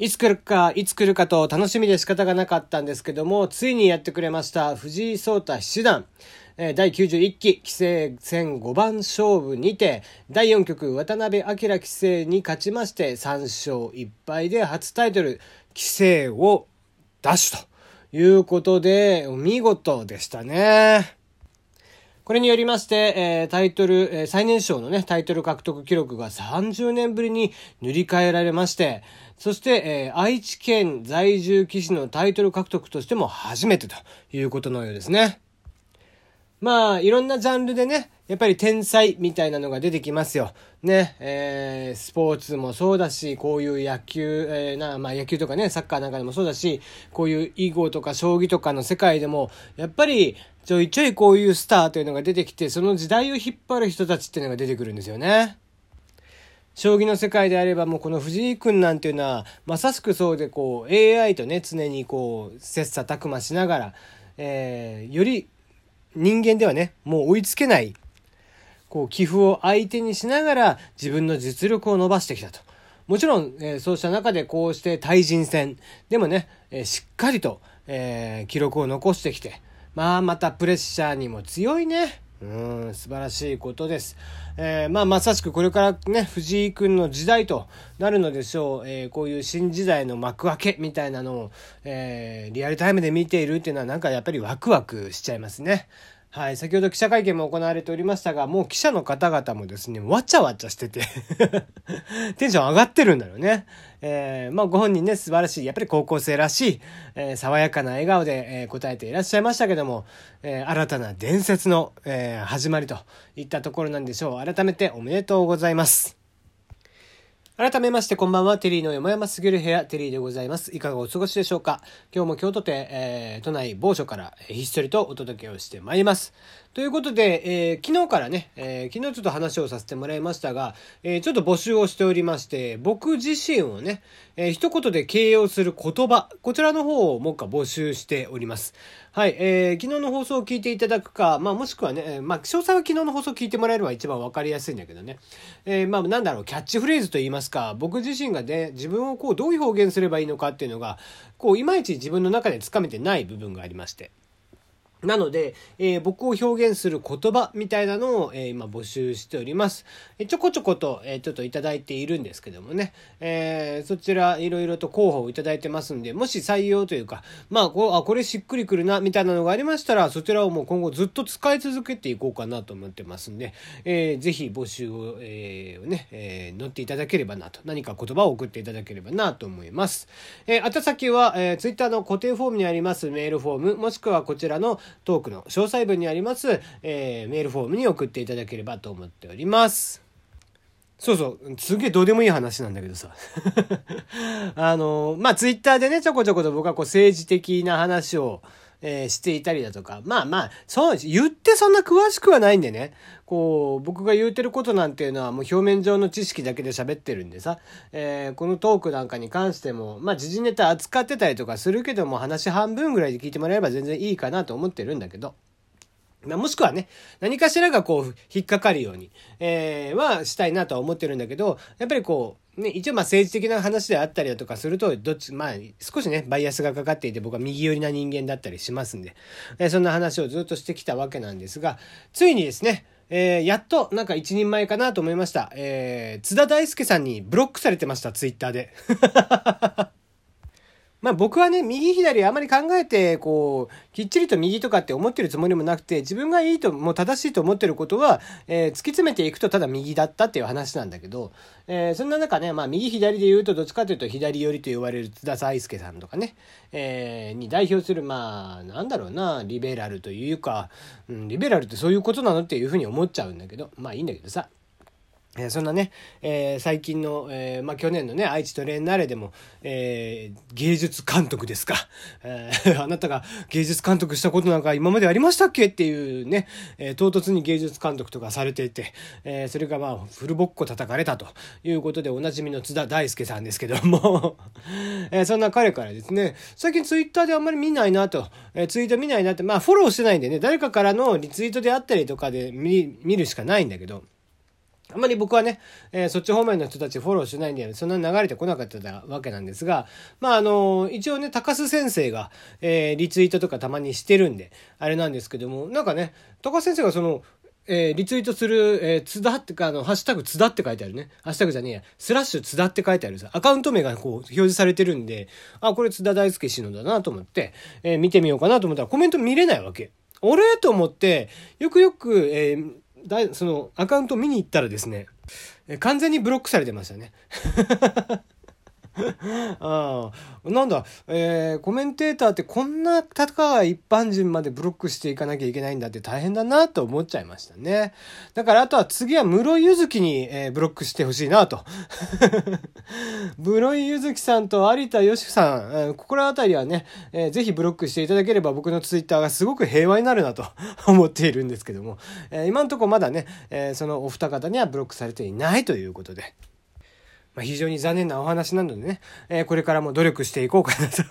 いつ来るか、いつ来るかと楽しみで仕方がなかったんですけども、ついにやってくれました、藤井聡太七段。第91期棋聖戦5番勝負にて、第4局渡辺明棋聖に勝ちまして、3勝1敗で初タイトル、棋聖を奪取ということで、お見事でしたね。これによりまして、えー、タイトル、えー、最年少のね、タイトル獲得記録が30年ぶりに塗り替えられまして、そして、えー、愛知県在住棋士のタイトル獲得としても初めてということのようですね。まあ、いろんなジャンルでね、やっぱり天才みたいなのが出てきますよ。ね、えー、スポーツもそうだし、こういう野球、えー、な、まあ野球とかね、サッカーなんかでもそうだし、こういう囲碁とか将棋とかの世界でも、やっぱりちょいちょいこういうスターというのが出てきて、その時代を引っ張る人たちっていうのが出てくるんですよね。将棋の世界であればもうこの藤井君なんていうのはまさしくそうでこう AI とね常にこう切磋琢磨しながら、えー、より人間ではね、もう追いつけない、こう、寄付を相手にしながら自分の実力を伸ばしてきたと。もちろん、えー、そうした中でこうして対人戦でもね、えー、しっかりと、えー、記録を残してきて、まあまたプレッシャーにも強いね。うん、素晴らしいことです。えー、まあ、まさしくこれからね、藤井君の時代となるのでしょう。えー、こういう新時代の幕開けみたいなのを、えー、リアルタイムで見ているっていうのはなんかやっぱりワクワクしちゃいますね。はい、先ほど記者会見も行われておりましたが、もう記者の方々もですね、わちゃわちゃしてて テンション上がってるんだよね。えー、まあご本人ね、素晴らしい、やっぱり高校生らしい、えー、爽やかな笑顔で、えー、答えていらっしゃいましたけども、え、新たな伝説の、え、始まりといったところなんでしょう。改めておめでとうございます。改めましてこんばんは、テリーの山山すぎる部屋、テリーでございます。いかがお過ごしでしょうか？今日も京都店、えー、都内某所から、えー、ひっそりとお届けをしてまいります。ということで、えー、昨日からね、えー、昨日ちょっと話をさせてもらいましたが、えー、ちょっと募集をしておりまして、僕自身をね、えー、一言で形容する言葉、こちらの方をもう一回募集しております。はい、えー、昨日の放送を聞いていただくか、まあもしくはね、え、まあ詳細は昨日の放送を聞いてもらえれば一番わかりやすいんだけどね、えー、まあなんだろう、キャッチフレーズと言いますか、僕自身がね、自分をこうどういう表現すればいいのかっていうのが、こういまいち自分の中でつかめてない部分がありまして。なので、えー、僕を表現する言葉みたいなのを、えー、今募集しております。えちょこちょこと、え、ちょっといただいているんですけどもね、え、そちらいろいろと候補をいただいてますんで、もし採用というか、まあこあ、これしっくりくるな、みたいなのがありましたら、そちらをもう今後ずっと使い続けていこうかなと思ってますんで、えー、ぜひ募集を、え、ね、え、乗っていただければなと、何か言葉を送っていただければなと思います。えー、宛先は、え、Twitter の固定フォームにありますメールフォーム、もしくはこちらのトークの詳細文にあります、えー、メールフォームに送っていただければと思っております。そうそう、すげえどうでもいい話なんだけどさ。あの、まあ、ツイッターでね、ちょこちょこと僕はこう政治的な話を、えー、していたりだとか、まあまあ、そう、言ってそんな詳しくはないんでね、こう、僕が言うてることなんていうのはもう表面上の知識だけで喋ってるんでさ、えー、このトークなんかに関しても、まあ時事ネタ扱ってたりとかするけども、話半分ぐらいで聞いてもらえれば全然いいかなと思ってるんだけど、まあ、もしくはね、何かしらがこう、引っかかるように、えー、はしたいなとは思ってるんだけど、やっぱりこう、ね、一応まあ政治的な話であったりだとかすると、どっち、まあ少しね、バイアスがかかっていて僕は右寄りな人間だったりしますんで、えー、そんな話をずっとしてきたわけなんですが、ついにですね、えー、やっとなんか一人前かなと思いました。えー、津田大介さんにブロックされてました、ツイッターで。まあ僕はね、右左あまり考えて、こう、きっちりと右とかって思ってるつもりもなくて、自分がいいと、もう正しいと思ってることは、えー、突き詰めていくとただ右だったっていう話なんだけど、えー、そんな中ね、まあ右左で言うとどっちかというと左寄りと言われる津田大介さんとかね、えー、に代表する、まあ、なんだろうな、リベラルというか、うん、リベラルってそういうことなのっていうふうに思っちゃうんだけど、まあいいんだけどさ。え、そんなね、えー、最近の、えー、まあ、去年のね、愛知トレーナーレでも、え芸術監督ですか。え あなたが芸術監督したことなんか今までありましたっけっていうね、え唐突に芸術監督とかされていて、えそれがまあ、フルボッコ叩かれたということでおなじみの津田大介さんですけども。えそんな彼からですね、最近ツイッターであんまり見ないなと、えツイート見ないなって、まあ、フォローしてないんでね、誰かからのリツイートであったりとかで見るしかないんだけど、あんまり僕はね、えー、そっち方面の人たちフォローしないんで、そんなに流れてこなかったわけなんですが、まあ、あの一応ね、高須先生が、えー、リツイートとかたまにしてるんで、あれなんですけども、なんかね、高須先生がその、えー、リツイートする、えー、津田ってか、あの、ハッシュタグ津田って書いてあるね。ハッシュタグじゃねえや。スラッシュ津田って書いてあるさ。アカウント名がこう、表示されてるんで、あ、これ津田大輔氏のだなと思って、えー、見てみようかなと思ったらコメント見れないわけ。俺と思って、よくよく、えー、だそのアカウント見に行ったらですね、完全にブロックされてましたね。あ なんだ、えー、コメンテーターってこんなたか一般人までブロックしていかなきゃいけないんだって大変だなと思っちゃいましたね。だからあとは次は室井ゆずきに、えー、ブロックしてほしいなと。室井ゆずきさんと有田よしさん、えー、ここら辺りはね、えー、ぜひブロックしていただければ僕のツイッターがすごく平和になるなと 思っているんですけども、えー、今のところまだね、えー、そのお二方にはブロックされていないということで。まあ、非常に残念なお話なのでね、えー、これからも努力していこうかなと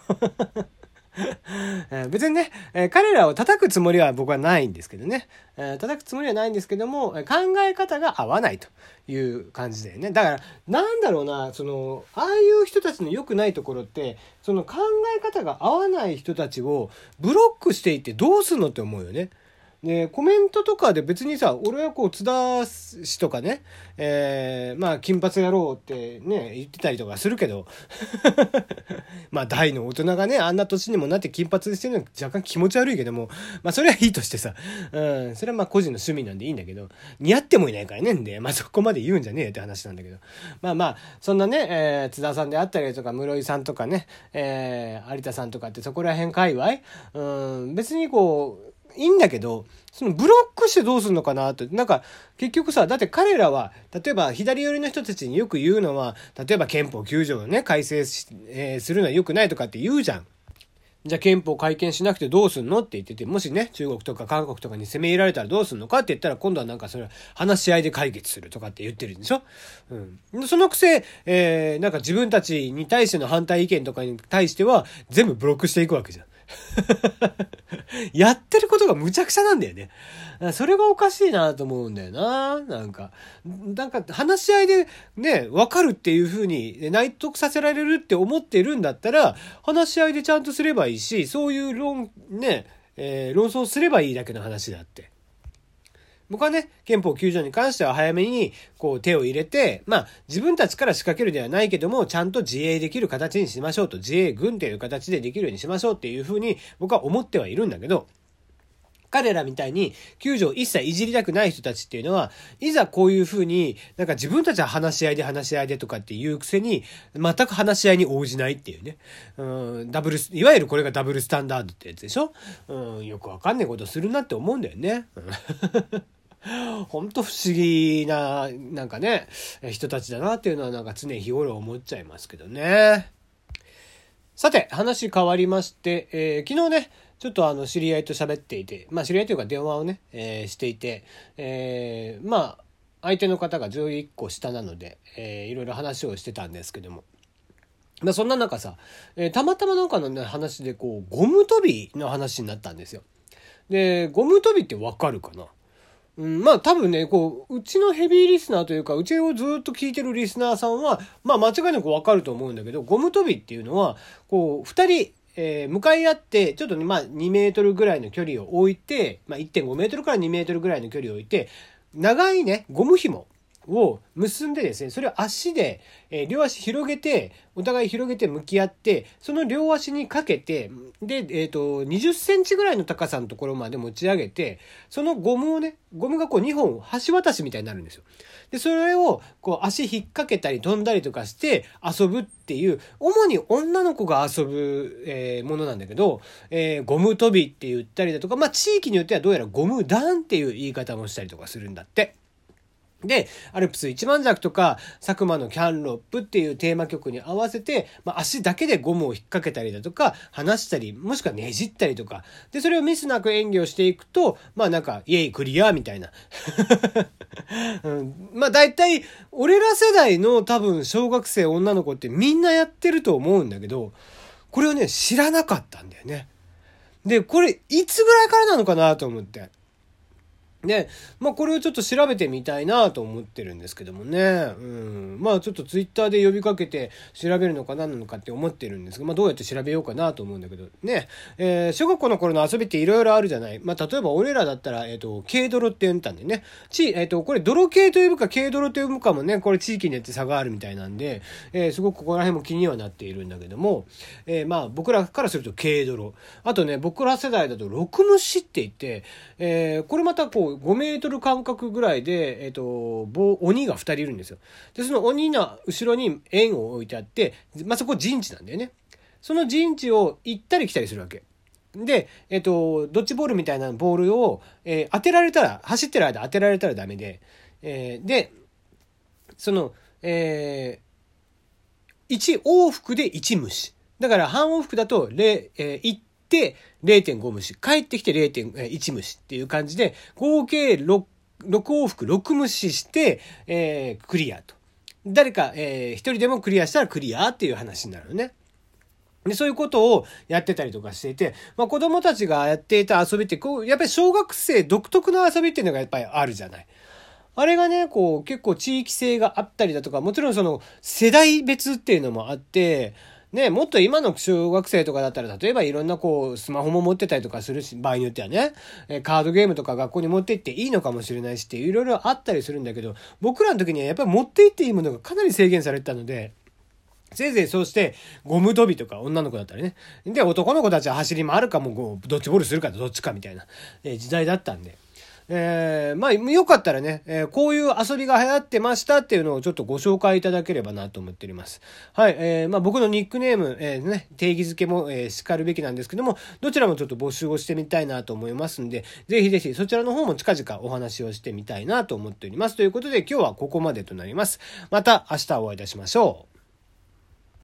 え別にね、え、彼らを叩くつもりは僕はないんですけどね、え、叩くつもりはないんですけども、考え方が合わないという感じだよね。だから、なんだろうな、その、ああいう人たちの良くないところって、その考え方が合わない人たちをブロックしていってどうすんのって思うよね。で、コメントとかで別にさ、俺はこう、津田氏とかね、えー、まあ、金髪野郎ってね、言ってたりとかするけど、まあ、大の大人がね、あんな年にもなって金髪してるのは若干気持ち悪いけども、まあ、それはいいとしてさ、うん、それはまあ、個人の趣味なんでいいんだけど、似合ってもいないからねんで、まあ、そこまで言うんじゃねえって話なんだけど、まあまあ、そんなね、えー、津田さんであったりとか、室井さんとかね、えー、有田さんとかってそこら辺界隈、うん、別にこう、いいんだけど、そのブロックしてどうするのかなって、なんか結局さ、だって彼らは、例えば左寄りの人たちによく言うのは、例えば憲法9条をね、改正し、えー、するのは良くないとかって言うじゃん。じゃあ憲法改憲しなくてどうすんのって言ってて、もしね、中国とか韓国とかに攻め入られたらどうすんのかって言ったら、今度はなんかそれは話し合いで解決するとかって言ってるんでしょ？うん。そのくせ、えー、なんか自分たちに対しての反対意見とかに対しては、全部ブロックしていくわけじゃん。やってることがむちゃくちゃなんだよね。それがおかしいなと思うんだよな。なんか、なんか話し合いでね、わかるっていうふうに納得させられるって思ってるんだったら、話し合いでちゃんとすればいいし、そういう論、ね、えー、論争すればいいだけの話だって。僕はね、憲法9条に関しては早めにこう手を入れて、まあ自分たちから仕掛けるではないけども、ちゃんと自衛できる形にしましょうと、自衛軍という形でできるようにしましょうっていうふうに僕は思ってはいるんだけど、彼らみたいに救助を一切いじりたくない人たちっていうのは、いざこういうふうに、なんか自分たちは話し合いで話し合いでとかっていうくせに、全く話し合いに応じないっていうね。うん、ダブル、いわゆるこれがダブルスタンダードってやつでしょ？うん、よくわかんないことするなって思うんだよね。ほん と不思議な、なんかね、人たちだなっていうのはなんか常日頃思っちゃいますけどね。さて、話変わりまして、えー、昨日ね、ちょっとあの、知り合いと喋っていて、まあ知り合いというか電話をね、えー、していて、えー、まあ、相手の方が11個下なので、えー、いろいろ話をしてたんですけども、まあそんな中さ、えー、たまたまなんかのね、話でこう、ゴム跳びの話になったんですよ。で、ゴム跳びってわかるかな？うん、まあ多分ね、こう、うちのヘビーリスナーというか、うちをずっと聞いてるリスナーさんは、まあ間違いなくわかると思うんだけど、ゴム跳びっていうのは、こう、二人、えー、向かい合って、ちょっとね、まあ2メートルぐらいの距離を置いて、まあ1.5メートルから2メートルぐらいの距離を置いて、長いね、ゴム紐を結んでですね、それを足で、えー、両足広げて、お互い広げて向き合って、その両足にかけて、で、えっ、ー、と、20センチぐらいの高さのところまで持ち上げて、そのゴムをね、ゴムがこう2本橋渡しみたいになるんですよ。で、それをこう足引っ掛けたり飛んだりとかして遊ぶっていう、主に女の子が遊ぶ、えー、ものなんだけど、えー、ゴム飛びって言ったりだとか、まあ地域によってはどうやらゴム弾っていう言い方もしたりとかするんだって。で、アルプス一万尺とか、佐久間のキャンロップっていうテーマ曲に合わせて、まあ、足だけでゴムを引っ掛けたりだとか、離したり、もしくはねじったりとか、で、それをミスなく演技をしていくと、まあなんか、イエイクリアみたいな。うん、まあ大体、俺ら世代の多分小学生女の子ってみんなやってると思うんだけど、これをね、知らなかったんだよね。で、これ、いつぐらいからなのかなと思って。で、まあこれをちょっと調べてみたいなと思ってるんですけどもね。うん。まあちょっとツイッターで呼びかけて調べるのか何なのかって思ってるんですが、まあどうやって調べようかなと思うんだけど、ね。えー、小学校の頃の遊びって色々あるじゃない。まあ例えば俺らだったら、えっ、ー、と、軽泥って言ったんでね。ち、えっ、ー、と、これ泥系と呼ぶか軽泥と呼ぶかもね、これ地域によって差があるみたいなんで、えー、すごくここら辺も気にはなっているんだけども、えー、まあ僕らからすると軽泥。あとね、僕ら世代だと六虫って言って、えー、これまたこう5メートル間隔ぐらいで、えっ、と、棒、鬼が2人いるんですよ。で、その鬼の後ろに円を置いてあって、まあ、そこ陣地なんだよね。その陣地を行ったり来たりするわけ。で、えっ、と、ドッジボールみたいなボールを、えー、当てられたら、走ってる間当てられたらダメで、えー、で、その、えー、1往復で1虫。だから半往復だと0、えー、行って0.5虫、帰ってきて0.1虫っていう感じで、合計6 6往復6無視して、えー、クリアと。誰か、えー、一人でもクリアしたらクリアっていう話になるのね。で、そういうことをやってたりとかしていて、まあ子供たちがやっていた遊びって、こう、やっぱり小学生独特の遊びっていうのがやっぱりあるじゃない。あれがね、こう、結構地域性があったりだとか、もちろんその世代別っていうのもあって、ね、もっと今の小学生とかだったら、例えばいろんなこう、スマホも持ってたりとかするし、場合によってはね、えカードゲームとか学校に持って行っていいのかもしれないしっていろいろあったりするんだけど、僕らの時にはやっぱり持って行っていいものがかなり制限されてたので、せいぜいそうして、ゴム跳びとか女の子だったりね。で、男の子たちは走り回るかも、ドッジボールするかどっちかみたいな、え時代だったんで。えー、まあ、よかったらね、えー、こういう遊びが流行ってましたっていうのをちょっとご紹介いただければなと思っております。はい、えー、まあ僕のニックネーム、えー、ね、定義づけも、えー、叱るべきなんですけども、どちらもちょっと募集をしてみたいなと思いますんで、ぜひぜひそちらの方も近々お話をしてみたいなと思っております。ということで今日はここまでとなります。また明日お会いいたしましょう。